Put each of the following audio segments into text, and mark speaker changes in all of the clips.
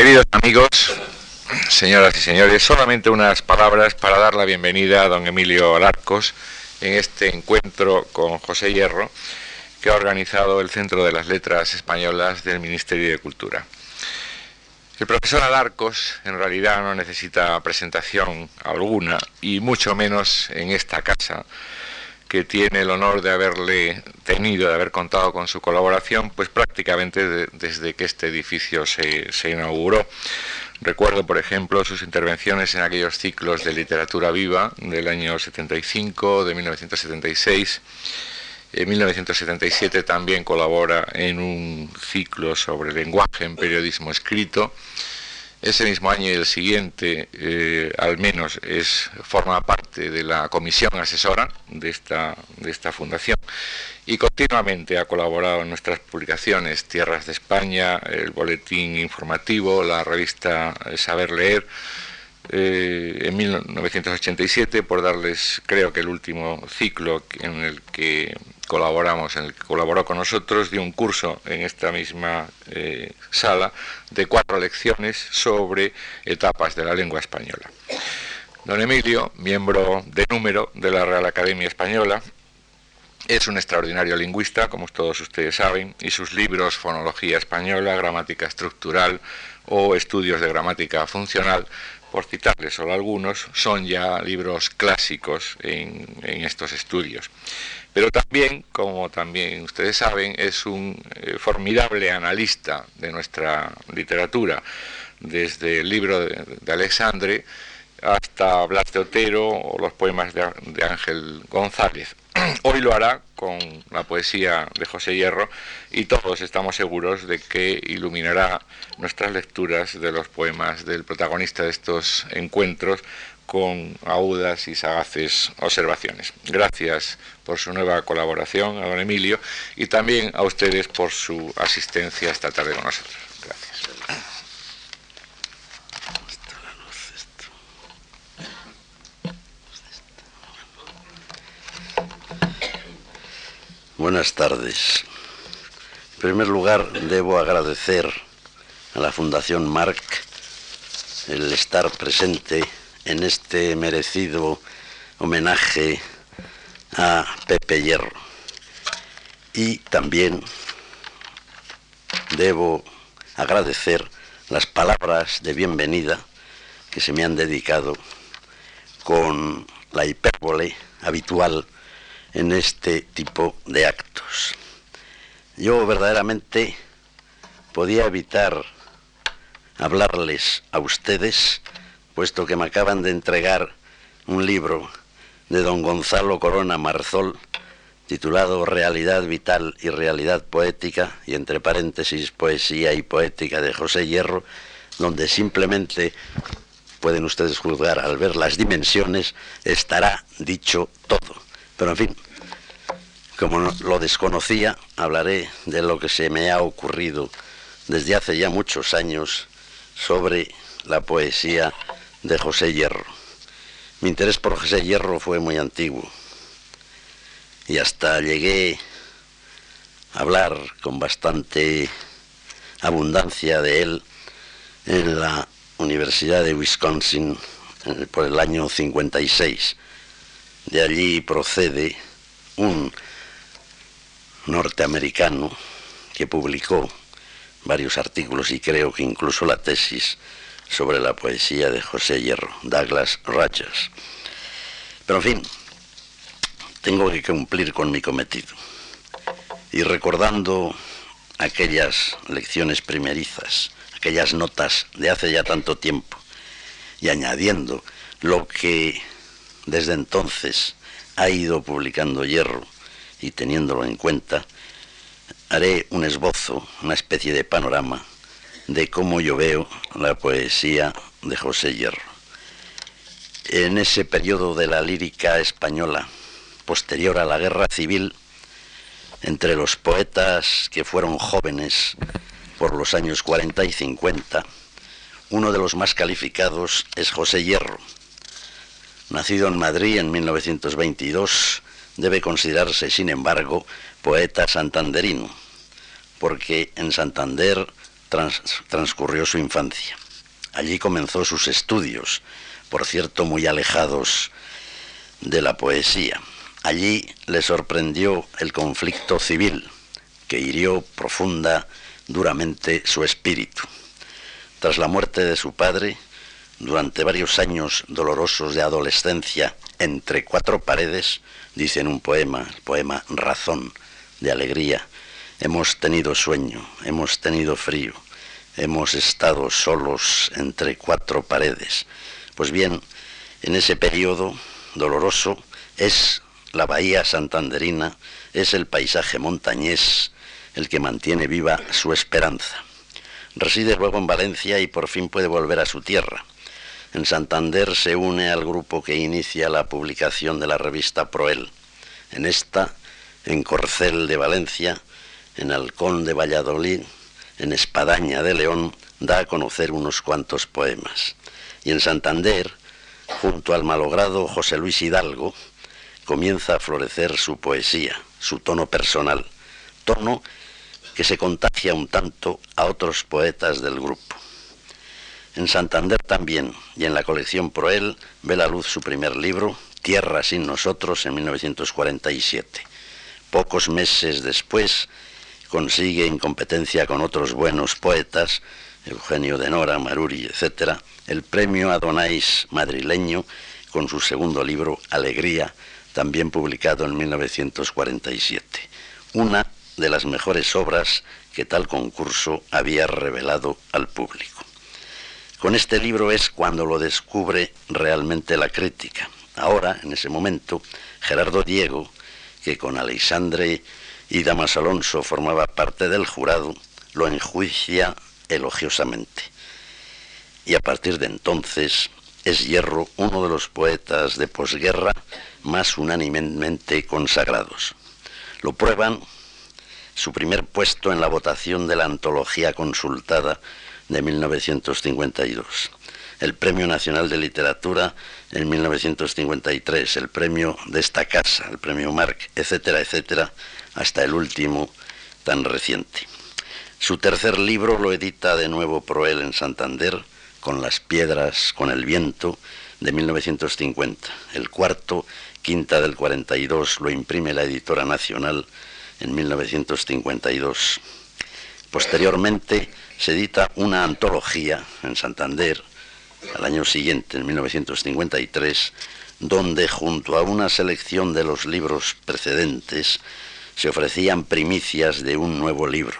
Speaker 1: Queridos amigos, señoras y señores, solamente unas palabras para dar la bienvenida a don Emilio Alarcos en este encuentro con José Hierro que ha organizado el Centro de las Letras Españolas del Ministerio de Cultura. El profesor Alarcos en realidad no necesita presentación alguna y mucho menos en esta casa que tiene el honor de haberle tenido, de haber contado con su colaboración, pues prácticamente desde que este edificio se, se inauguró. Recuerdo, por ejemplo, sus intervenciones en aquellos ciclos de literatura viva del año 75, de 1976. En 1977 también colabora en un ciclo sobre lenguaje en periodismo escrito ese mismo año y el siguiente, eh, al menos, es, forma parte de la comisión asesora de esta, fundación. Y continuamente ha colaborado en nuestras publicaciones Tierras de España, el Boletín Informativo, la revista Saber Leer, eh, en 1987, por darles, creo que el último ciclo en el que colaboramos, en el que colaboró con nosotros, dio un curso en esta misma eh, sala de cuatro lecciones sobre etapas de la lengua española. Don Emilio, miembro de número de la Real Academia Española, es un extraordinario lingüista, como todos ustedes saben, y sus libros Fonología Española, Gramática Estructural o Estudios de Gramática Funcional por citarles solo algunos, son ya libros clásicos en, estos estudios. Pero también, como también ustedes saben, es un eh, formidable analista de nuestra literatura, desde el libro de Alexandre hasta Blas de Otero o los poemas de, Ángel González. Hoy lo hará con la poesía de José Hierro y todos estamos seguros de que iluminará nuestras lecturas de los poemas del protagonista de estos encuentros con agudas y sagaces observaciones. Gracias por su nueva colaboración a don Emilio y también a ustedes por su asistencia esta tarde con nosotros. Gracias.
Speaker 2: Buenas tardes. En primer lugar, debo agradecer a la Fundación Marc el estar presente en este merecido homenaje a Pepe Hierro. Y también debo agradecer las palabras de bienvenida que se me han dedicado con la hipérbole habitual en este tipo de actos. Yo verdaderamente podía evitar hablarles a ustedes, puesto que me acaban de entregar un libro de don Gonzalo Corona Marzol, titulado Realidad Vital y Realidad Poética, y entre paréntesis Poesía y Poética de José Hierro, donde simplemente pueden ustedes juzgar al ver las dimensiones, estará dicho todo. Pero en fin, como lo desconocía, hablaré de lo que se me ha ocurrido desde hace ya muchos años sobre la poesía de José Hierro. Mi interés por José Hierro fue muy antiguo y hasta llegué a hablar con bastante abundancia de él en la Universidad de Wisconsin por el año 56. De allí procede un norteamericano que publicó varios artículos y creo que incluso la tesis sobre la poesía de José Hierro, Douglas Rogers. Pero en fin, tengo que cumplir con mi cometido. Y recordando aquellas lecciones primerizas, aquellas notas de hace ya tanto tiempo, y añadiendo lo que desde entonces ha ido publicando Hierro y teniéndolo en cuenta, haré un esbozo, una especie de panorama de cómo yo veo la poesía de José Hierro. En ese periodo de la lírica española, posterior a la guerra civil, entre los poetas que fueron jóvenes por los años 40 y 50, uno de los más calificados es José Hierro. Nacido en Madrid en 1922, debe considerarse, sin embargo, poeta santanderino, porque en Santander transcurrió su infancia. Allí comenzó sus estudios, por cierto muy alejados de la poesía. Allí le sorprendió el conflicto civil, que hirió profunda, duramente su espíritu. Tras la muerte de su padre, durante varios años dolorosos de adolescencia entre cuatro paredes, dice en un poema, el poema Razón, de alegría, hemos tenido sueño, hemos tenido frío, hemos estado solos entre cuatro paredes. Pues bien, en ese periodo doloroso es la bahía santanderina, es el paisaje montañés el que mantiene viva su esperanza. Reside luego en Valencia y por fin puede volver a su tierra. En Santander se une al grupo que inicia la publicación de la revista Proel. En esta, en Corcel de Valencia, en Halcón de Valladolid, en Espadaña de León, da a conocer unos cuantos poemas. Y en Santander, junto al malogrado José Luis Hidalgo, comienza a florecer su poesía, su tono personal, tono que se contagia un tanto a otros poetas del grupo. En Santander también, y en la colección Proel, ve la luz su primer libro, Tierra sin nosotros, en 1947. Pocos meses después consigue, en competencia con otros buenos poetas, Eugenio de Nora, Maruri, etc., el premio Adonais madrileño con su segundo libro, Alegría, también publicado en 1947. Una de las mejores obras que tal concurso había revelado al público. Con este libro es cuando lo descubre realmente la crítica. Ahora, en ese momento, Gerardo Diego, que con Alexandre y Damas Alonso formaba parte del jurado, lo enjuicia elogiosamente. Y a partir de entonces es Hierro uno de los poetas de posguerra más unánimemente consagrados. Lo prueban su primer puesto en la votación de la antología consultada de 1952, el Premio Nacional de Literatura en 1953, el premio de esta casa, el premio Marc, etcétera, etcétera, hasta el último tan reciente. Su tercer libro lo edita de nuevo Proel en Santander, con las piedras, con el viento, de 1950. El cuarto, Quinta del 42, lo imprime la editora nacional en 1952. Posteriormente, se edita una antología en Santander al año siguiente, en 1953, donde junto a una selección de los libros precedentes se ofrecían primicias de un nuevo libro.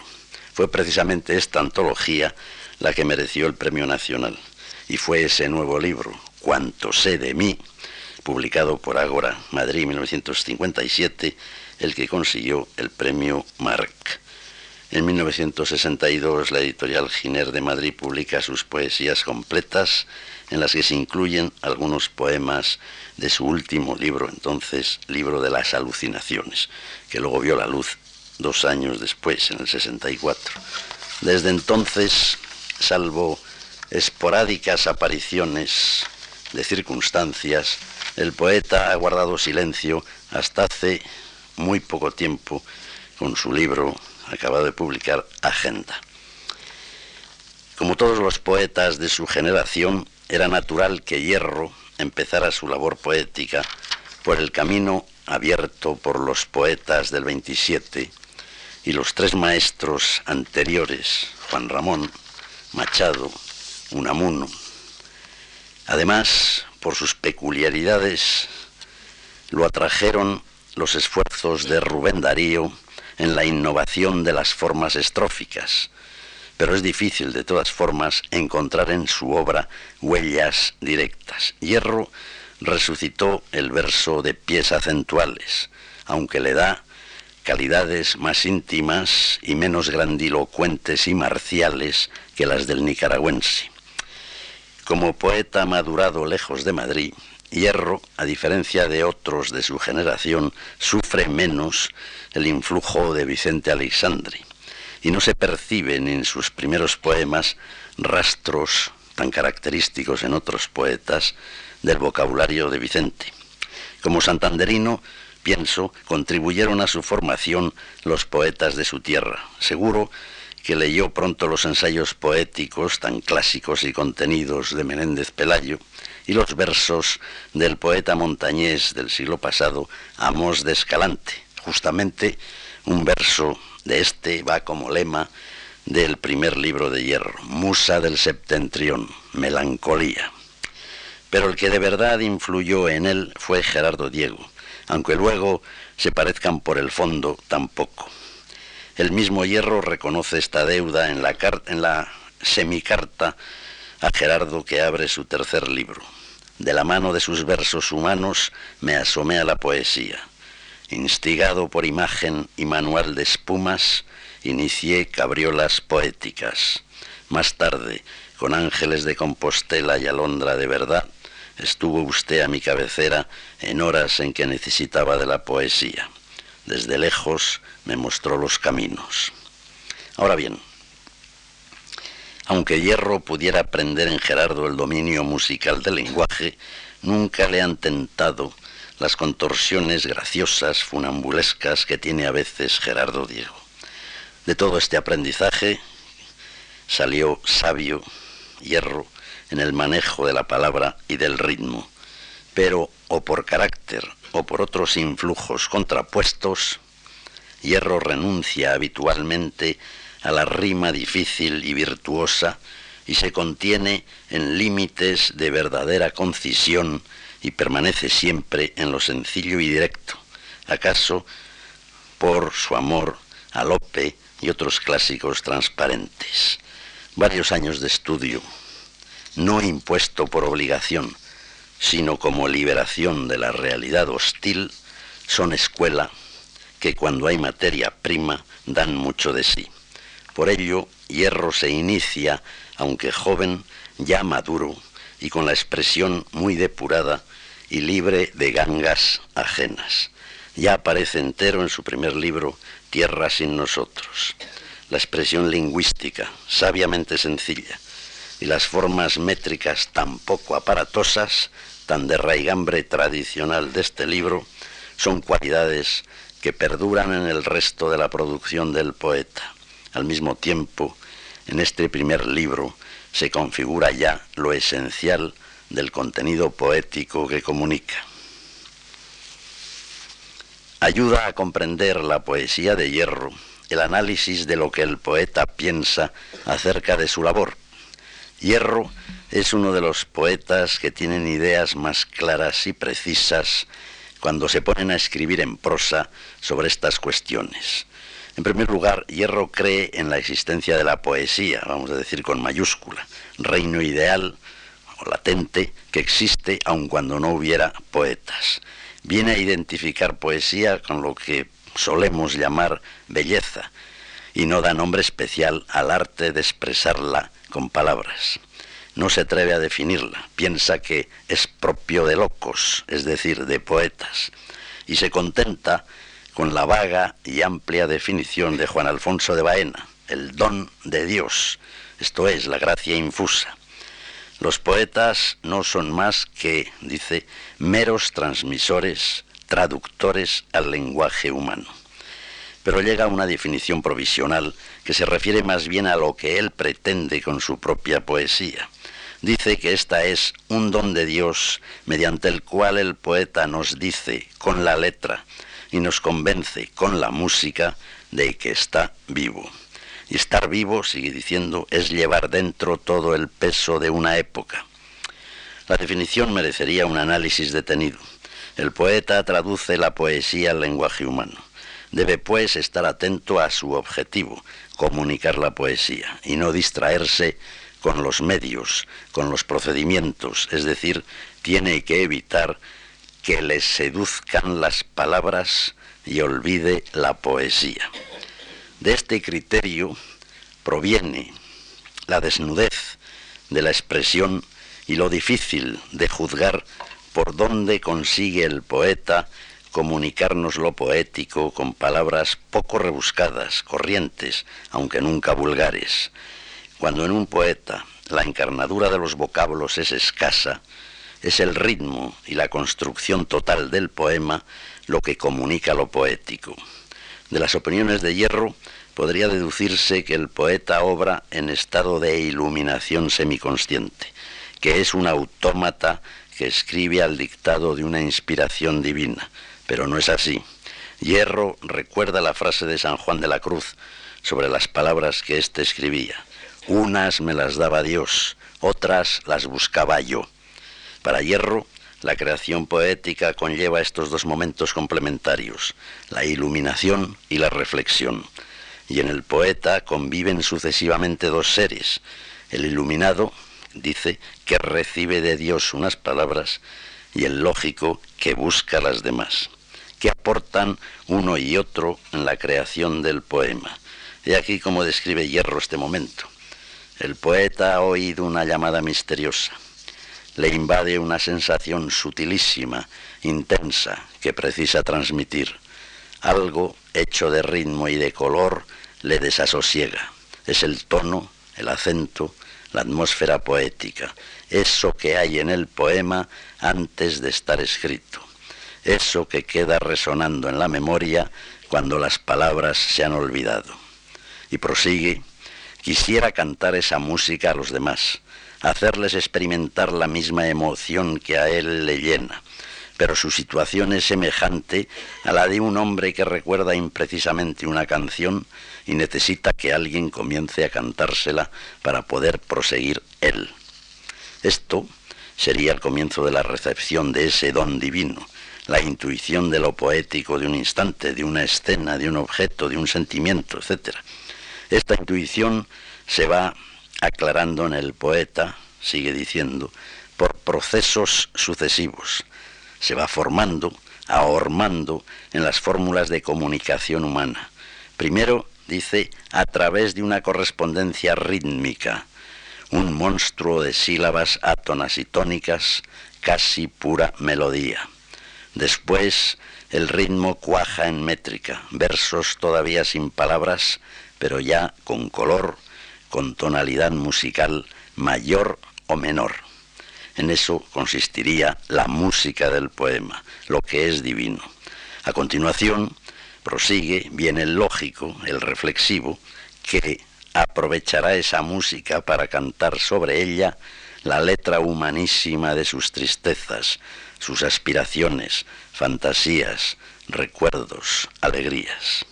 Speaker 2: Fue precisamente esta antología la que mereció el Premio Nacional. Y fue ese nuevo libro, Cuanto sé de mí, publicado por Agora, Madrid 1957, el que consiguió el Premio Marc. En 1962 la editorial Giner de Madrid publica sus poesías completas en las que se incluyen algunos poemas de su último libro, entonces libro de las alucinaciones, que luego vio la luz dos años después, en el 64. Desde entonces, salvo esporádicas apariciones de circunstancias, el poeta ha guardado silencio hasta hace muy poco tiempo con su libro acabado de publicar Agenda. Como todos los poetas de su generación, era natural que Hierro empezara su labor poética por el camino abierto por los poetas del 27 y los tres maestros anteriores, Juan Ramón, Machado, Unamuno. Además, por sus peculiaridades, lo atrajeron los esfuerzos de Rubén Darío en la innovación de las formas estróficas, pero es difícil de todas formas encontrar en su obra huellas directas. Hierro resucitó el verso de pies acentuales, aunque le da calidades más íntimas y menos grandilocuentes y marciales que las del nicaragüense. Como poeta madurado lejos de Madrid, Hierro, a diferencia de otros de su generación, sufre menos el influjo de Vicente Alexandre y no se perciben en sus primeros poemas rastros tan característicos en otros poetas del vocabulario de Vicente. Como santanderino, pienso, contribuyeron a su formación los poetas de su tierra. Seguro que leyó pronto los ensayos poéticos tan clásicos y contenidos de Menéndez Pelayo y los versos del poeta montañés del siglo pasado, Amos de Escalante. Justamente un verso de este va como lema del primer libro de Hierro, Musa del Septentrión, Melancolía. Pero el que de verdad influyó en él fue Gerardo Diego, aunque luego se parezcan por el fondo tampoco. El mismo Hierro reconoce esta deuda en la, en la semicarta a Gerardo que abre su tercer libro. De la mano de sus versos humanos me asomé a la poesía. Instigado por imagen y manual de espumas, inicié cabriolas poéticas. Más tarde, con ángeles de Compostela y alondra de verdad, estuvo usted a mi cabecera en horas en que necesitaba de la poesía. Desde lejos me mostró los caminos. Ahora bien, aunque Hierro pudiera aprender en Gerardo el dominio musical del lenguaje, nunca le han tentado las contorsiones graciosas, funambulescas que tiene a veces Gerardo Diego. De todo este aprendizaje salió sabio Hierro en el manejo de la palabra y del ritmo, pero o por carácter o por otros influjos contrapuestos, Hierro renuncia habitualmente a la rima difícil y virtuosa y se contiene en límites de verdadera concisión y permanece siempre en lo sencillo y directo, acaso por su amor a Lope y otros clásicos transparentes. Varios años de estudio, no impuesto por obligación, sino como liberación de la realidad hostil, son escuela que cuando hay materia prima dan mucho de sí. Por ello, Hierro se inicia, aunque joven, ya maduro y con la expresión muy depurada y libre de gangas ajenas. Ya aparece entero en su primer libro, Tierra sin nosotros. La expresión lingüística, sabiamente sencilla, y las formas métricas tan poco aparatosas, tan de raigambre tradicional de este libro, son cualidades que perduran en el resto de la producción del poeta. Al mismo tiempo, en este primer libro se configura ya lo esencial del contenido poético que comunica ayuda a comprender la poesía de Hierro, el análisis de lo que el poeta piensa acerca de su labor. Hierro es uno de los poetas que tienen ideas más claras y precisas cuando se ponen a escribir en prosa sobre estas cuestiones. En primer lugar, Hierro cree en la existencia de la poesía, vamos a decir con mayúscula, reino ideal o latente que existe aun cuando no hubiera poetas viene a identificar poesía con lo que solemos llamar belleza y no da nombre especial al arte de expresarla con palabras. No se atreve a definirla, piensa que es propio de locos, es decir, de poetas, y se contenta con la vaga y amplia definición de Juan Alfonso de Baena, el don de Dios, esto es, la gracia infusa. Los poetas no son más que, dice, meros transmisores, traductores al lenguaje humano. Pero llega a una definición provisional que se refiere más bien a lo que él pretende con su propia poesía. Dice que esta es un don de Dios mediante el cual el poeta nos dice con la letra y nos convence con la música de que está vivo. Y estar vivo, sigue diciendo, es llevar dentro todo el peso de una época. La definición merecería un análisis detenido. El poeta traduce la poesía al lenguaje humano. Debe pues estar atento a su objetivo, comunicar la poesía, y no distraerse con los medios, con los procedimientos, es decir, tiene que evitar que le seduzcan las palabras y olvide la poesía. De este criterio proviene la desnudez de la expresión y lo difícil de juzgar por dónde consigue el poeta comunicarnos lo poético con palabras poco rebuscadas, corrientes, aunque nunca vulgares. Cuando en un poeta la encarnadura de los vocablos es escasa, es el ritmo y la construcción total del poema lo que comunica lo poético. De las opiniones de Hierro podría deducirse que el poeta obra en estado de iluminación semiconsciente, que es un autómata que escribe al dictado de una inspiración divina, pero no es así. Hierro recuerda la frase de San Juan de la Cruz sobre las palabras que éste escribía. Unas me las daba Dios, otras las buscaba yo. Para Hierro, la creación poética conlleva estos dos momentos complementarios, la iluminación y la reflexión. Y en el poeta conviven sucesivamente dos seres, el iluminado, dice, que recibe de Dios unas palabras, y el lógico, que busca las demás, que aportan uno y otro en la creación del poema. He aquí como describe Hierro este momento. El poeta ha oído una llamada misteriosa. Le invade una sensación sutilísima, intensa, que precisa transmitir. Algo hecho de ritmo y de color le desasosiega. Es el tono, el acento, la atmósfera poética, eso que hay en el poema antes de estar escrito, eso que queda resonando en la memoria cuando las palabras se han olvidado. Y prosigue Quisiera cantar esa música a los demás, hacerles experimentar la misma emoción que a él le llena, pero su situación es semejante a la de un hombre que recuerda imprecisamente una canción y necesita que alguien comience a cantársela para poder proseguir él. Esto sería el comienzo de la recepción de ese don divino, la intuición de lo poético de un instante, de una escena, de un objeto, de un sentimiento, etc. Esta intuición se va aclarando en el poeta, sigue diciendo, por procesos sucesivos. Se va formando, ahormando en las fórmulas de comunicación humana. Primero, dice, a través de una correspondencia rítmica, un monstruo de sílabas átonas y tónicas, casi pura melodía. Después, el ritmo cuaja en métrica, versos todavía sin palabras, pero ya con color, con tonalidad musical mayor o menor. En eso consistiría la música del poema, lo que es divino. A continuación, prosigue, viene el lógico, el reflexivo, que aprovechará esa música para cantar sobre ella la letra humanísima de sus tristezas, sus aspiraciones, fantasías, recuerdos, alegrías.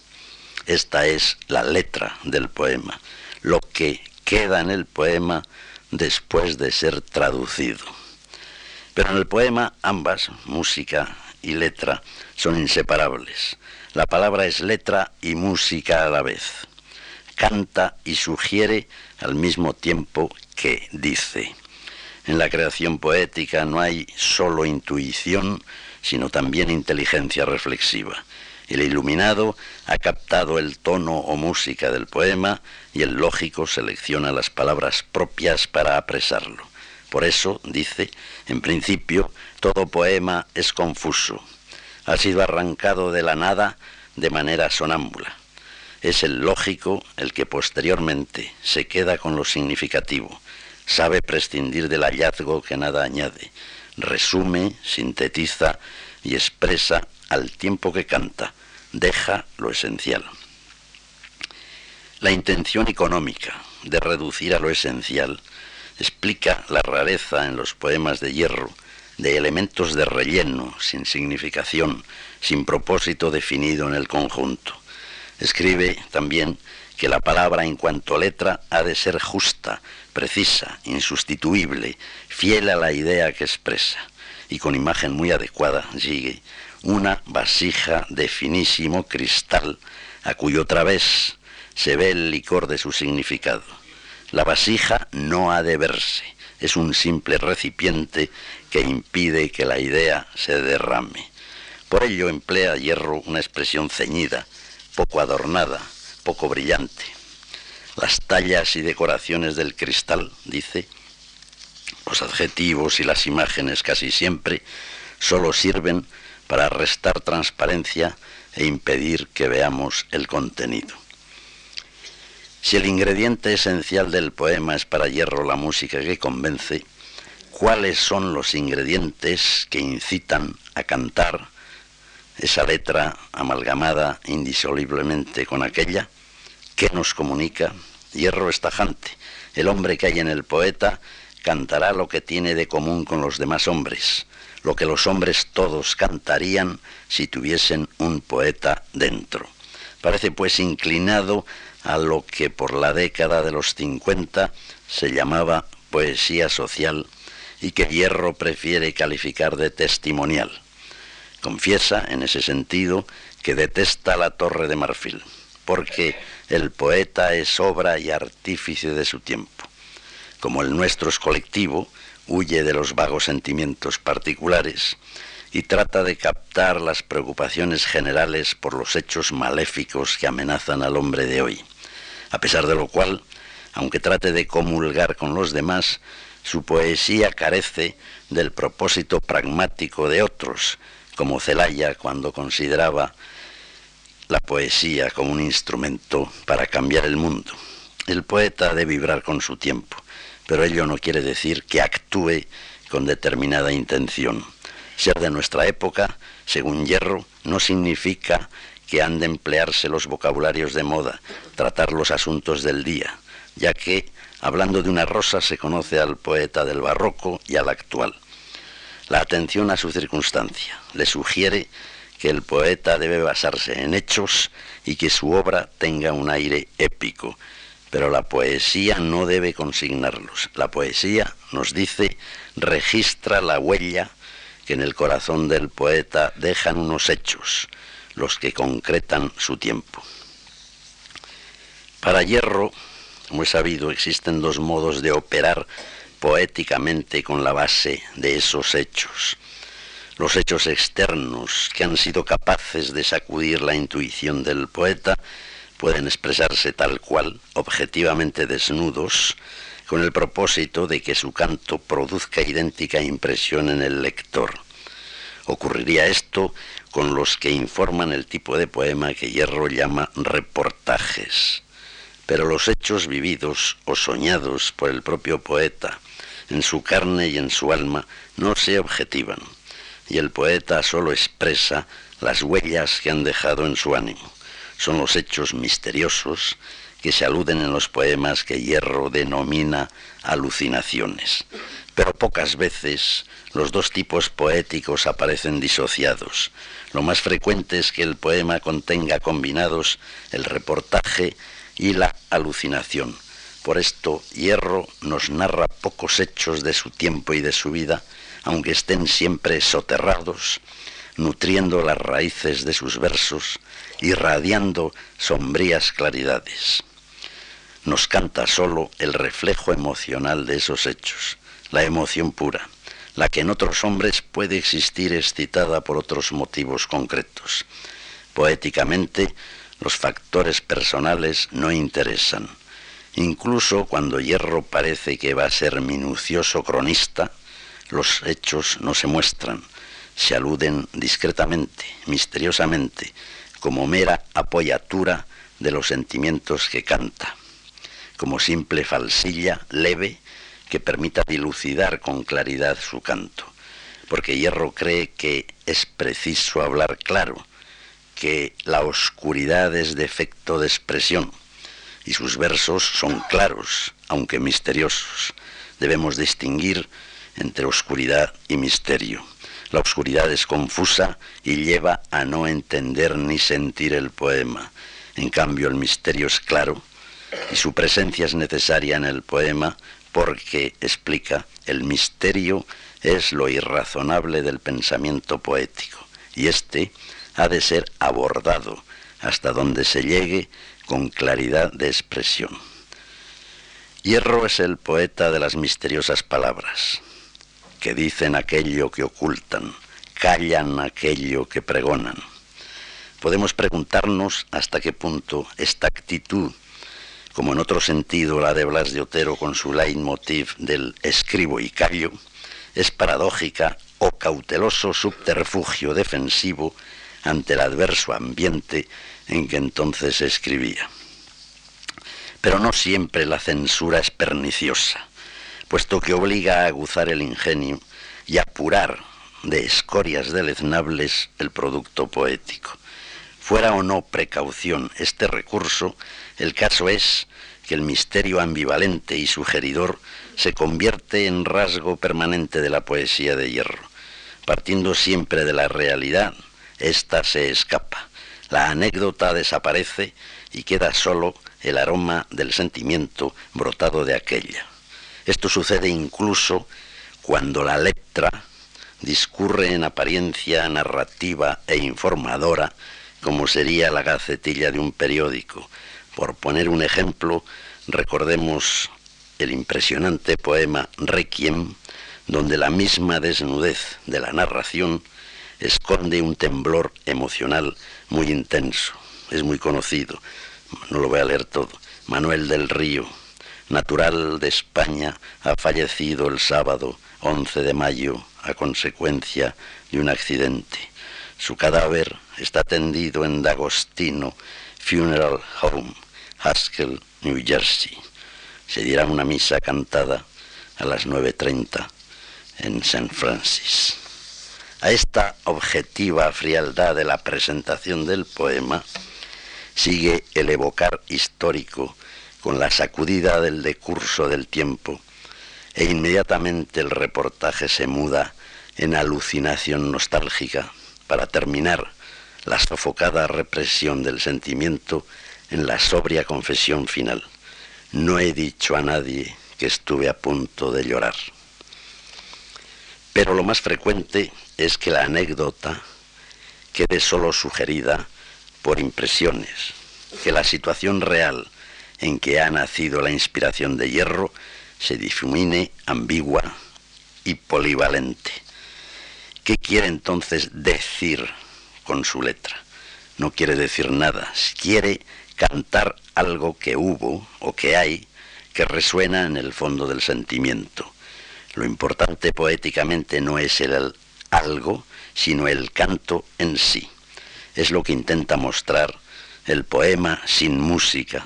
Speaker 2: Esta es la letra del poema, lo que queda en el poema después de ser traducido. Pero en el poema ambas, música y letra, son inseparables. La palabra es letra y música a la vez. Canta y sugiere al mismo tiempo que dice. En la creación poética no hay solo intuición, sino también inteligencia reflexiva. El iluminado ha captado el tono o música del poema y el lógico selecciona las palabras propias para apresarlo. Por eso, dice, en principio, todo poema es confuso. Ha sido arrancado de la nada de manera sonámbula. Es el lógico el que posteriormente se queda con lo significativo, sabe prescindir del hallazgo que nada añade, resume, sintetiza y expresa al tiempo que canta, deja lo esencial. La intención económica de reducir a lo esencial explica la rareza en los poemas de hierro de elementos de relleno, sin significación, sin propósito definido en el conjunto. Escribe también que la palabra en cuanto letra ha de ser justa, precisa, insustituible, fiel a la idea que expresa, y con imagen muy adecuada sigue una vasija de finísimo cristal a cuyo través se ve el licor de su significado. La vasija no ha de verse, es un simple recipiente que impide que la idea se derrame. Por ello emplea hierro una expresión ceñida, poco adornada, poco brillante. Las tallas y decoraciones del cristal, dice, los adjetivos y las imágenes casi siempre solo sirven para restar transparencia e impedir que veamos el contenido. Si el ingrediente esencial del poema es para hierro la música que convence, ¿cuáles son los ingredientes que incitan a cantar esa letra amalgamada indisolublemente con aquella? ¿Qué nos comunica? Hierro es tajante. El hombre que hay en el poeta cantará lo que tiene de común con los demás hombres, lo que los hombres todos cantarían si tuviesen un poeta dentro. Parece pues inclinado a lo que por la década de los 50 se llamaba poesía social y que Hierro prefiere calificar de testimonial. Confiesa, en ese sentido, que detesta la Torre de Marfil, porque el poeta es obra y artífice de su tiempo. Como el nuestro es colectivo, huye de los vagos sentimientos particulares y trata de captar las preocupaciones generales por los hechos maléficos que amenazan al hombre de hoy. A pesar de lo cual, aunque trate de comulgar con los demás, su poesía carece del propósito pragmático de otros, como Celaya cuando consideraba la poesía como un instrumento para cambiar el mundo. El poeta ha de vibrar con su tiempo, pero ello no quiere decir que actúe con determinada intención. Ser de nuestra época, según Hierro, no significa que han de emplearse los vocabularios de moda, tratar los asuntos del día, ya que, hablando de una rosa, se conoce al poeta del barroco y al actual. La atención a su circunstancia le sugiere que el poeta debe basarse en hechos y que su obra tenga un aire épico, pero la poesía no debe consignarlos. La poesía, nos dice, registra la huella que en el corazón del poeta dejan unos hechos, los que concretan su tiempo. Para Hierro, como es sabido, existen dos modos de operar poéticamente con la base de esos hechos. Los hechos externos que han sido capaces de sacudir la intuición del poeta pueden expresarse tal cual, objetivamente desnudos, con el propósito de que su canto produzca idéntica impresión en el lector. Ocurriría esto con los que informan el tipo de poema que Hierro llama reportajes. Pero los hechos vividos o soñados por el propio poeta, en su carne y en su alma, no se objetivan, y el poeta solo expresa las huellas que han dejado en su ánimo. Son los hechos misteriosos que se aluden en los poemas que Hierro denomina alucinaciones. Pero pocas veces los dos tipos poéticos aparecen disociados. Lo más frecuente es que el poema contenga combinados el reportaje y la alucinación. Por esto, Hierro nos narra pocos hechos de su tiempo y de su vida, aunque estén siempre soterrados, nutriendo las raíces de sus versos, irradiando sombrías claridades. Nos canta solo el reflejo emocional de esos hechos, la emoción pura la que en otros hombres puede existir excitada por otros motivos concretos. Poéticamente, los factores personales no interesan. Incluso cuando Hierro parece que va a ser minucioso cronista, los hechos no se muestran, se aluden discretamente, misteriosamente, como mera apoyatura de los sentimientos que canta, como simple falsilla leve que permita dilucidar con claridad su canto, porque Hierro cree que es preciso hablar claro, que la oscuridad es defecto de expresión, y sus versos son claros, aunque misteriosos. Debemos distinguir entre oscuridad y misterio. La oscuridad es confusa y lleva a no entender ni sentir el poema. En cambio, el misterio es claro y su presencia es necesaria en el poema porque, explica, el misterio es lo irrazonable del pensamiento poético, y éste ha de ser abordado hasta donde se llegue con claridad de expresión. Hierro es el poeta de las misteriosas palabras, que dicen aquello que ocultan, callan aquello que pregonan. Podemos preguntarnos hasta qué punto esta actitud como en otro sentido la de Blas de Otero con su leitmotiv del escribo y callo, es paradójica o cauteloso subterfugio defensivo ante el adverso ambiente en que entonces escribía. Pero no siempre la censura es perniciosa, puesto que obliga a aguzar el ingenio y apurar de escorias deleznables el producto poético. Fuera o no precaución este recurso, el caso es que el misterio ambivalente y sugeridor se convierte en rasgo permanente de la poesía de hierro. Partiendo siempre de la realidad, ésta se escapa. La anécdota desaparece y queda solo el aroma del sentimiento brotado de aquella. Esto sucede incluso cuando la letra discurre en apariencia narrativa e informadora como sería la gacetilla de un periódico. Por poner un ejemplo, recordemos el impresionante poema Requiem, donde la misma desnudez de la narración esconde un temblor emocional muy intenso. Es muy conocido, no lo voy a leer todo. Manuel del Río, natural de España, ha fallecido el sábado 11 de mayo a consecuencia de un accidente. Su cadáver está tendido en D'Agostino Funeral Home, Haskell, New Jersey. Se dirá una misa cantada a las 9.30 en St. Francis. A esta objetiva frialdad de la presentación del poema sigue el evocar histórico con la sacudida del decurso del tiempo e inmediatamente el reportaje se muda en alucinación nostálgica para terminar la sofocada represión del sentimiento en la sobria confesión final. No he dicho a nadie que estuve a punto de llorar. Pero lo más frecuente es que la anécdota quede solo sugerida por impresiones, que la situación real en que ha nacido la inspiración de hierro se difumine ambigua y polivalente. ¿Qué quiere entonces decir con su letra? No quiere decir nada, quiere cantar algo que hubo o que hay que resuena en el fondo del sentimiento. Lo importante poéticamente no es el algo, sino el canto en sí. Es lo que intenta mostrar el poema sin música,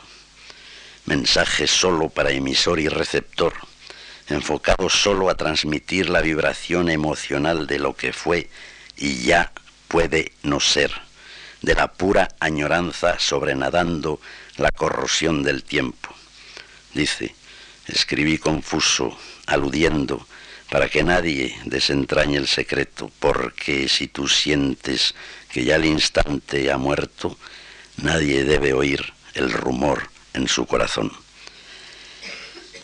Speaker 2: mensaje solo para emisor y receptor, enfocado solo a transmitir la vibración emocional de lo que fue y ya puede no ser, de la pura añoranza sobrenadando la corrosión del tiempo. Dice, escribí confuso, aludiendo, para que nadie desentrañe el secreto, porque si tú sientes que ya el instante ha muerto, nadie debe oír el rumor en su corazón.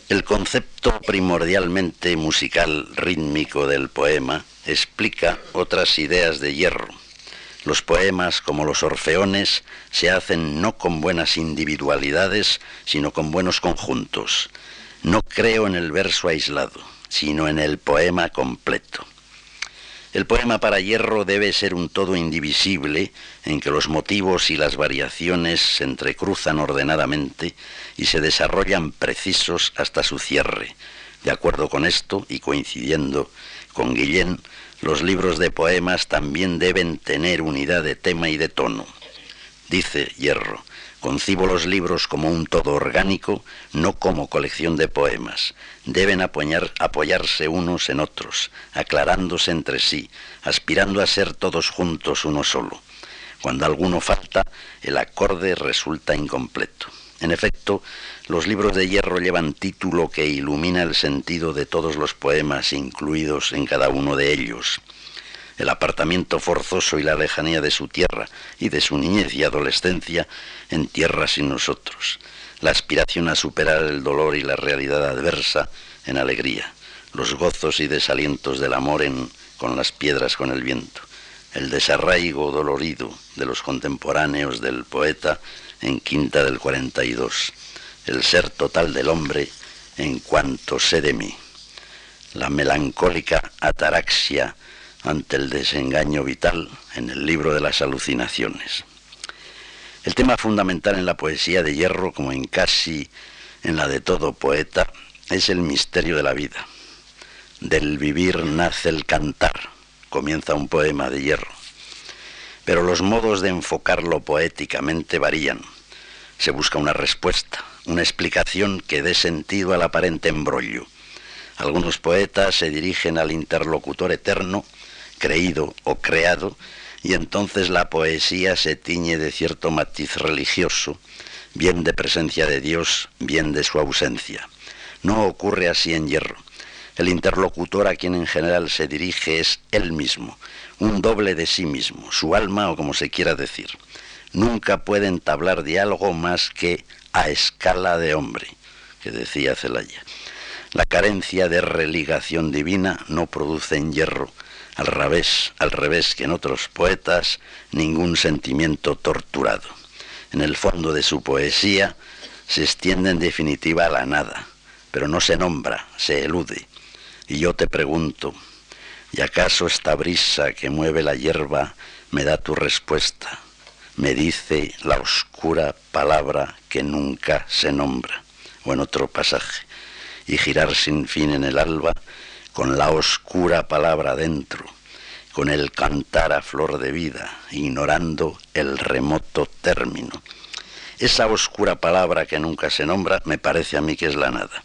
Speaker 2: El concepto primordialmente musical rítmico del poema explica otras ideas de hierro. Los poemas, como los orfeones, se hacen no con buenas individualidades, sino con buenos conjuntos. No creo en el verso aislado, sino en el poema completo. El poema para hierro debe ser un todo indivisible en que los motivos y las variaciones se entrecruzan ordenadamente y se desarrollan precisos hasta su cierre. De acuerdo con esto y coincidiendo con Guillén, los libros de poemas también deben tener unidad de tema y de tono. Dice Hierro, Concibo los libros como un todo orgánico, no como colección de poemas. Deben apoyarse unos en otros, aclarándose entre sí, aspirando a ser todos juntos uno solo. Cuando alguno falta, el acorde resulta incompleto. En efecto, los libros de hierro llevan título que ilumina el sentido de todos los poemas incluidos en cada uno de ellos el apartamiento forzoso y la lejanía de su tierra y de su niñez y adolescencia en tierra sin nosotros, la aspiración a superar el dolor y la realidad adversa en alegría, los gozos y desalientos del amor en con las piedras con el viento, el desarraigo dolorido de los contemporáneos del poeta en Quinta del 42, el ser total del hombre en cuanto sé de mí, la melancólica ataraxia ante el desengaño vital en el libro de las alucinaciones. El tema fundamental en la poesía de Hierro, como en casi en la de todo poeta, es el misterio de la vida. Del vivir nace el cantar, comienza un poema de Hierro. Pero los modos de enfocarlo poéticamente varían. Se busca una respuesta, una explicación que dé sentido al aparente embrollo. Algunos poetas se dirigen al interlocutor eterno creído o creado y entonces la poesía se tiñe de cierto matiz religioso, bien de presencia de Dios, bien de su ausencia. No ocurre así en hierro. El interlocutor a quien en general se dirige es él mismo, un doble de sí mismo, su alma o como se quiera decir. Nunca puede entablar diálogo más que a escala de hombre, que decía Celaya. La carencia de religación divina no produce en hierro, al revés, al revés que en otros poetas, ningún sentimiento torturado. En el fondo de su poesía se extiende en definitiva a la nada, pero no se nombra, se elude. Y yo te pregunto, ¿y acaso esta brisa que mueve la hierba me da tu respuesta? Me dice la oscura palabra que nunca se nombra. O en otro pasaje, y girar sin fin en el alba con la oscura palabra dentro, con el cantar a flor de vida, ignorando el remoto término. Esa oscura palabra que nunca se nombra me parece a mí que es la nada.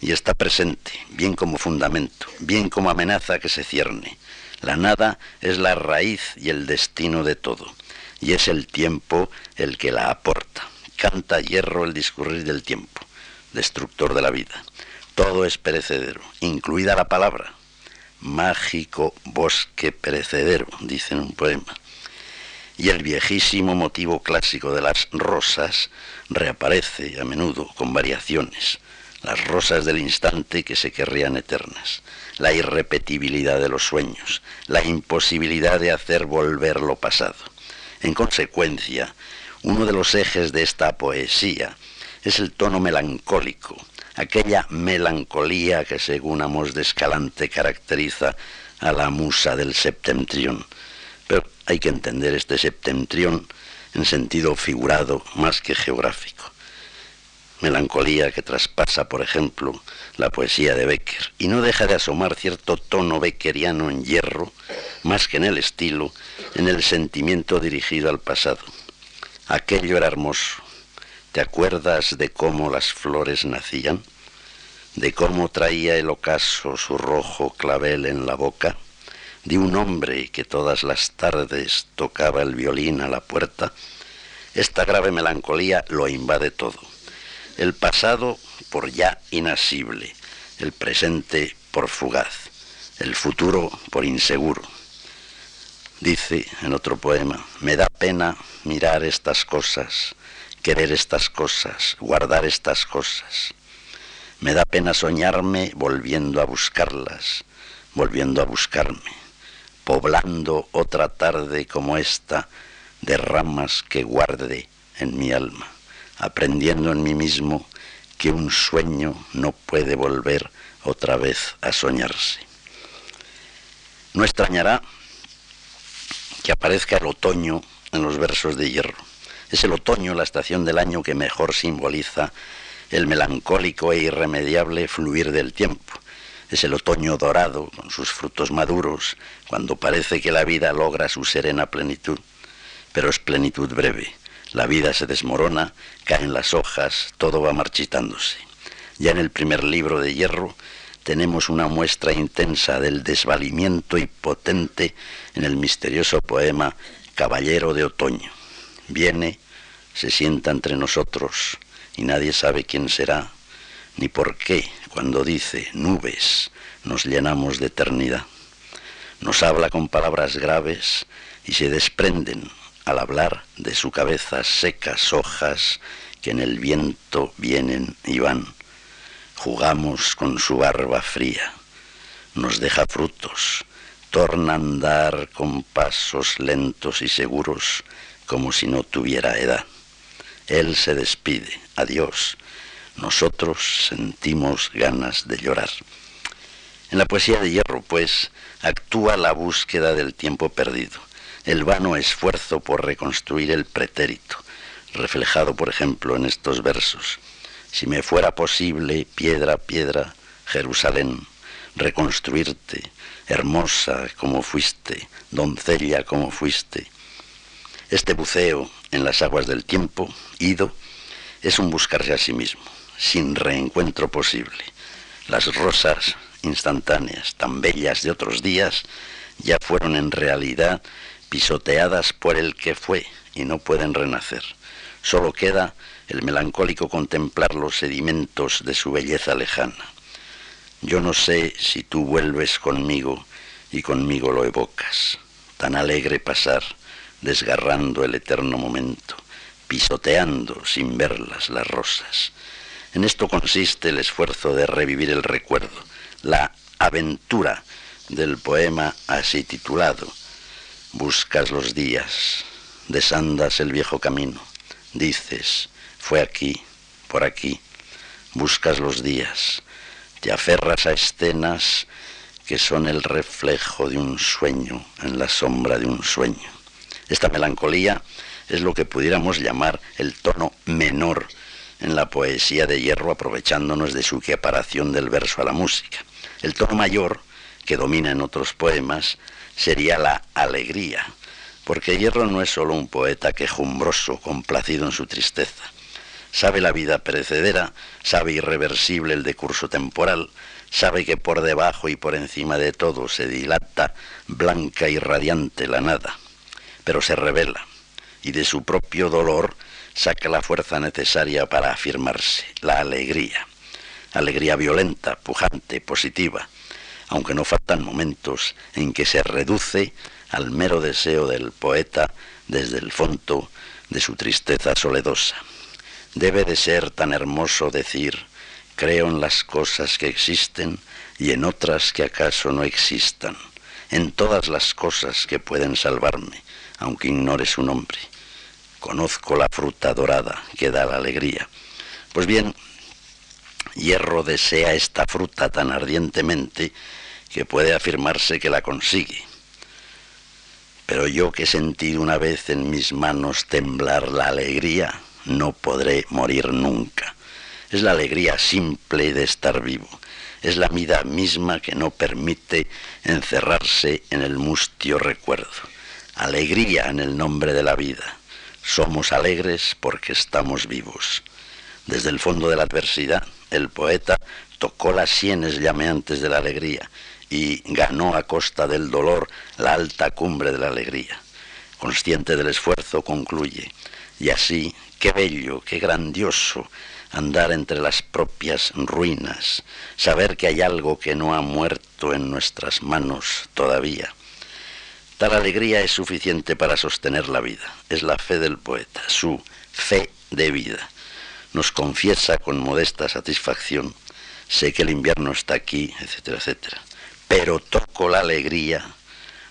Speaker 2: Y está presente, bien como fundamento, bien como amenaza que se cierne. La nada es la raíz y el destino de todo, y es el tiempo el que la aporta. Canta hierro el discurrir del tiempo, destructor de la vida. Todo es perecedero, incluida la palabra. Mágico bosque perecedero, dice en un poema. Y el viejísimo motivo clásico de las rosas reaparece a menudo con variaciones. Las rosas del instante que se querrían eternas, la irrepetibilidad de los sueños, la imposibilidad de hacer volver lo pasado. En consecuencia, uno de los ejes de esta poesía es el tono melancólico, aquella melancolía que según Amos de Escalante caracteriza a la musa del septentrión. Pero hay que entender este septentrión en sentido figurado más que geográfico. Melancolía que traspasa, por ejemplo, la poesía de Becker y no deja de asomar cierto tono beckeriano en hierro, más que en el estilo, en el sentimiento dirigido al pasado. Aquello era hermoso, ¿Te acuerdas de cómo las flores nacían? ¿De cómo traía el ocaso su rojo clavel en la boca? ¿De un hombre que todas las tardes tocaba el violín a la puerta? Esta grave melancolía lo invade todo. El pasado por ya inasible, el presente por fugaz, el futuro por inseguro. Dice en otro poema, me da pena mirar estas cosas querer estas cosas, guardar estas cosas. Me da pena soñarme volviendo a buscarlas, volviendo a buscarme, poblando otra tarde como esta de ramas que guarde en mi alma, aprendiendo en mí mismo que un sueño no puede volver otra vez a soñarse. No extrañará que aparezca el otoño en los versos de hierro es el otoño la estación del año que mejor simboliza el melancólico e irremediable fluir del tiempo. Es el otoño dorado, con sus frutos maduros, cuando parece que la vida logra su serena plenitud. Pero es plenitud breve. La vida se desmorona, caen las hojas, todo va marchitándose. Ya en el primer libro de Hierro tenemos una muestra intensa del desvalimiento y potente en el misterioso poema Caballero de Otoño viene, se sienta entre nosotros y nadie sabe quién será, ni por qué cuando dice nubes nos llenamos de eternidad. Nos habla con palabras graves y se desprenden al hablar de su cabeza secas hojas que en el viento vienen y van. Jugamos con su barba fría, nos deja frutos, torna a andar con pasos lentos y seguros como si no tuviera edad. Él se despide, adiós. Nosotros sentimos ganas de llorar. En la poesía de hierro, pues, actúa la búsqueda del tiempo perdido, el vano esfuerzo por reconstruir el pretérito, reflejado, por ejemplo, en estos versos. Si me fuera posible, piedra, piedra, Jerusalén, reconstruirte, hermosa como fuiste, doncella como fuiste, este buceo en las aguas del tiempo, ido, es un buscarse a sí mismo, sin reencuentro posible. Las rosas instantáneas, tan bellas de otros días, ya fueron en realidad pisoteadas por el que fue y no pueden renacer. Solo queda el melancólico contemplar los sedimentos de su belleza lejana. Yo no sé si tú vuelves conmigo y conmigo lo evocas. Tan alegre pasar, desgarrando el eterno momento, pisoteando sin verlas las rosas. En esto consiste el esfuerzo de revivir el recuerdo, la aventura del poema así titulado. Buscas los días, desandas el viejo camino, dices, fue aquí, por aquí, buscas los días, te aferras a escenas que son el reflejo de un sueño en la sombra de un sueño. Esta melancolía es lo que pudiéramos llamar el tono menor en la poesía de Hierro aprovechándonos de su equiparación del verso a la música. El tono mayor, que domina en otros poemas, sería la alegría, porque Hierro no es solo un poeta quejumbroso, complacido en su tristeza. Sabe la vida perecedera, sabe irreversible el decurso temporal, sabe que por debajo y por encima de todo se dilata blanca y radiante la nada, pero se revela y de su propio dolor saca la fuerza necesaria para afirmarse, la alegría. Alegría violenta, pujante, positiva, aunque no faltan momentos en que se reduce al mero deseo del poeta desde el fondo de su tristeza soledosa. Debe de ser tan hermoso decir, creo en las cosas que existen y en otras que acaso no existan, en todas las cosas que pueden salvarme, aunque ignore su nombre. Conozco la fruta dorada que da la alegría. Pues bien, Hierro desea esta fruta tan ardientemente que puede afirmarse que la consigue. Pero yo que sentí una vez en mis manos temblar la alegría, no podré morir nunca. Es la alegría simple de estar vivo. Es la vida misma que no permite encerrarse en el mustio recuerdo. Alegría en el nombre de la vida. Somos alegres porque estamos vivos. Desde el fondo de la adversidad, el poeta tocó las sienes llameantes de la alegría y ganó a costa del dolor la alta cumbre de la alegría. Consciente del esfuerzo, concluye, y así Qué bello, qué grandioso andar entre las propias ruinas, saber que hay algo que no ha muerto en nuestras manos todavía. Tal alegría es suficiente para sostener la vida. Es la fe del poeta, su fe de vida. Nos confiesa con modesta satisfacción, sé que el invierno está aquí, etcétera, etcétera. Pero toco la alegría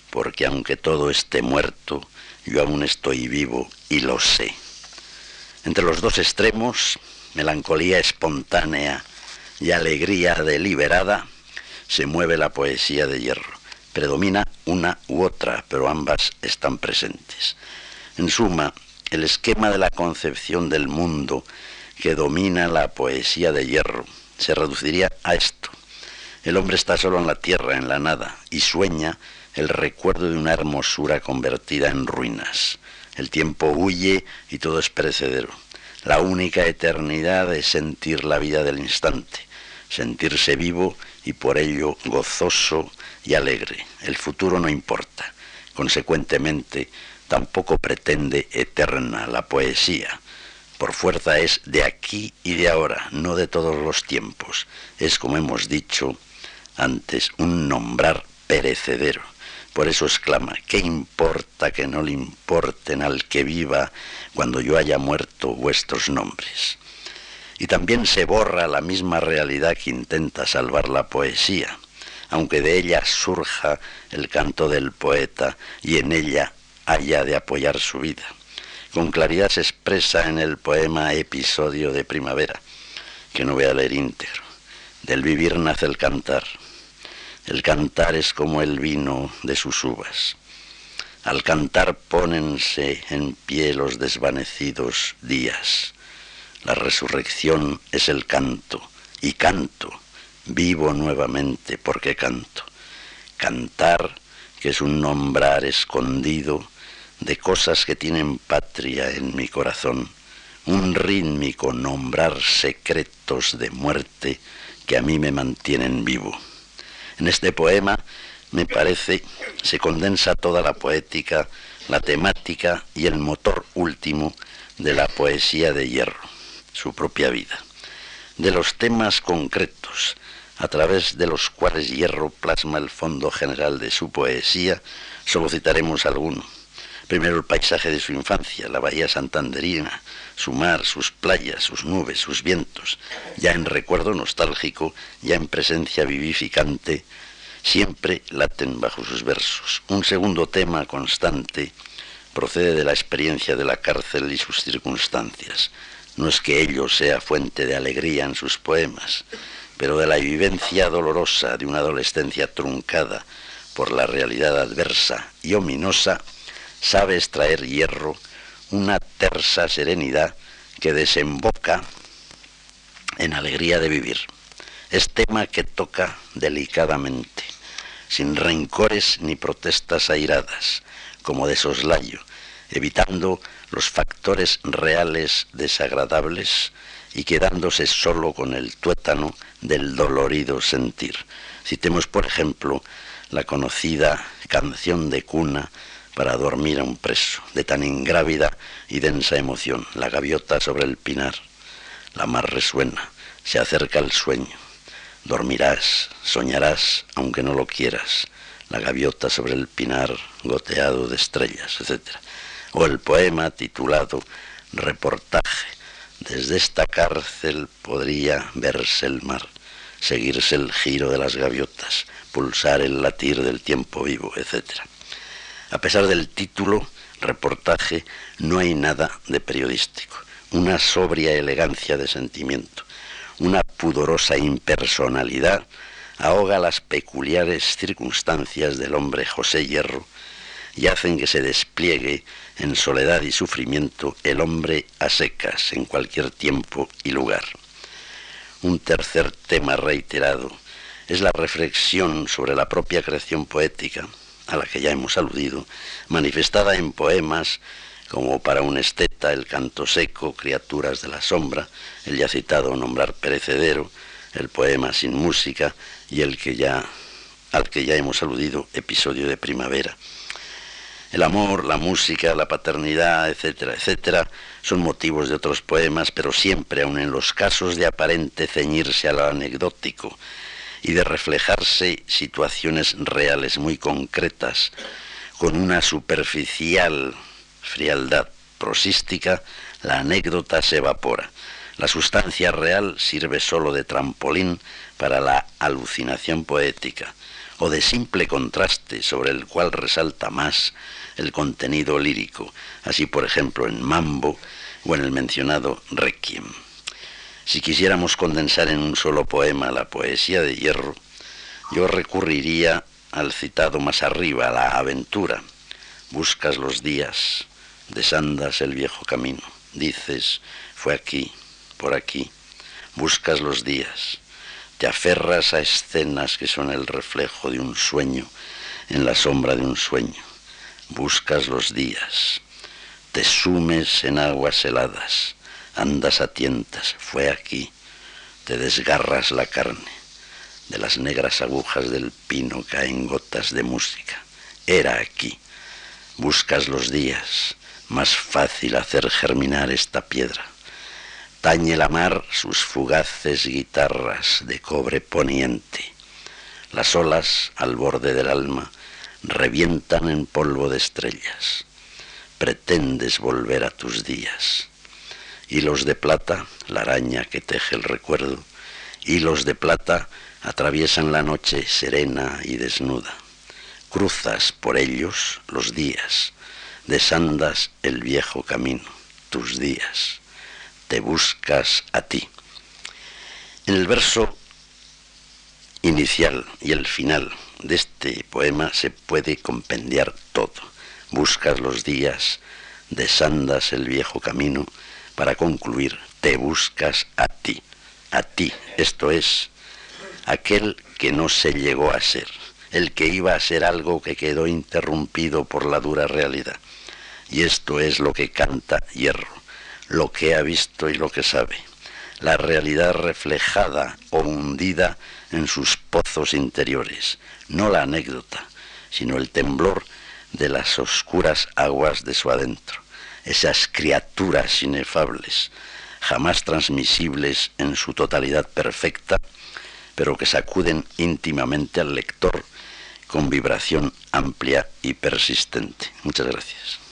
Speaker 2: porque aunque todo esté muerto, yo aún estoy vivo y lo sé. Entre los dos extremos, melancolía espontánea y alegría deliberada, se mueve la poesía de hierro. Predomina una u otra, pero ambas están presentes. En suma, el esquema de la concepción del mundo que domina la poesía de hierro se reduciría a esto. El hombre está solo en la tierra, en la nada, y sueña el recuerdo de una hermosura convertida en ruinas. El tiempo huye y todo es perecedero. La única eternidad es sentir la vida del instante, sentirse vivo y por ello gozoso y alegre. El futuro no importa. Consecuentemente, tampoco pretende eterna la poesía. Por fuerza es de aquí y de ahora, no de todos los tiempos. Es, como hemos dicho antes, un nombrar perecedero. Por eso exclama, ¿qué importa que no le importen al que viva cuando yo haya muerto vuestros nombres? Y también se borra la misma realidad que intenta salvar la poesía, aunque de ella surja el canto del poeta y en ella haya de apoyar su vida. Con claridad se expresa en el poema Episodio de Primavera, que no voy a leer íntegro. Del vivir nace el cantar el cantar es como el vino de sus uvas. Al cantar pónense en pie los desvanecidos días. La resurrección es el canto, y canto, vivo nuevamente porque canto. Cantar, que es un nombrar escondido de cosas que tienen patria en mi corazón, un rítmico nombrar secretos de muerte que a mí me mantienen vivo. En este poema, me parece, se condensa toda la poética, la temática y el motor último de la poesía de Hierro, su propia vida. De los temas concretos, a través de los cuales Hierro plasma el fondo general de su poesía, solo citaremos alguno. Primero el paisaje de su infancia, la bahía santanderina, su mar, sus playas, sus nubes, sus vientos, ya en recuerdo nostálgico, ya en presencia vivificante, siempre laten bajo sus versos. Un segundo tema constante procede de la experiencia de la cárcel y sus circunstancias. No es que ello sea fuente de alegría en sus poemas, pero de la vivencia dolorosa de una adolescencia truncada por la realidad adversa y ominosa, sabe extraer hierro una tersa serenidad que desemboca en alegría de vivir. Es tema que toca delicadamente, sin rencores ni protestas airadas, como de soslayo, evitando los factores reales desagradables y quedándose solo con el tuétano del dolorido sentir. Citemos, por ejemplo, la conocida canción de cuna para dormir a un preso, de tan ingrávida y densa emoción. La gaviota sobre el pinar, la mar resuena, se acerca el sueño. Dormirás, soñarás, aunque no lo quieras. La gaviota sobre el pinar, goteado de estrellas, etc. O el poema titulado Reportaje. Desde esta cárcel podría verse el mar, seguirse el giro de las gaviotas, pulsar el latir del tiempo vivo, etc. A pesar del título, reportaje, no hay nada de periodístico. Una sobria elegancia de sentimiento, una pudorosa impersonalidad ahoga las peculiares circunstancias del hombre José Hierro y hacen que se despliegue en soledad y sufrimiento el hombre a secas en cualquier tiempo y lugar. Un tercer tema reiterado es la reflexión sobre la propia creación poética, a la que ya hemos aludido, manifestada en poemas como para un esteta el canto seco, criaturas de la sombra, el ya citado nombrar perecedero, el poema sin música y el que ya al que ya hemos aludido, episodio de primavera. El amor, la música, la paternidad, etcétera, etcétera, son motivos de otros poemas, pero siempre, aun en los casos de aparente ceñirse a lo anecdótico, y de reflejarse situaciones reales muy concretas con una superficial frialdad prosística, la anécdota se evapora. La sustancia real sirve sólo de trampolín para la alucinación poética o de simple contraste sobre el cual resalta más el contenido lírico, así por ejemplo en Mambo o en el mencionado Requiem. Si quisiéramos condensar en un solo poema la poesía de hierro, yo recurriría al citado más arriba, la aventura. Buscas los días, desandas el viejo camino. Dices, fue aquí, por aquí. Buscas los días. Te aferras a escenas que son el reflejo de un sueño en la sombra de un sueño. Buscas los días. Te sumes en aguas heladas andas a tientas, fue aquí, te desgarras la carne, de las negras agujas del pino caen gotas de música, era aquí, buscas los días, más fácil hacer germinar esta piedra. Tañe la mar sus fugaces guitarras de cobre poniente. Las olas al borde del alma revientan en polvo de estrellas. Pretendes volver a tus días hilos de plata, la araña que teje el recuerdo, hilos de plata atraviesan la noche serena y desnuda. Cruzas por ellos los días, desandas el viejo camino, tus días, te buscas a ti. En el verso inicial y el final de este poema se puede compendiar todo. Buscas los días, desandas el viejo camino, para concluir, te buscas a ti, a ti, esto es, aquel que no se llegó a ser, el que iba a ser algo que quedó interrumpido por la dura realidad. Y esto es lo que canta Hierro, lo que ha visto y lo que sabe. La realidad reflejada o hundida en sus pozos interiores, no la anécdota, sino el temblor de las oscuras aguas de su adentro, esas criaturas inefables, jamás transmisibles en su totalidad perfecta, pero que sacuden íntimamente al lector con vibración amplia y persistente. Muchas gracias.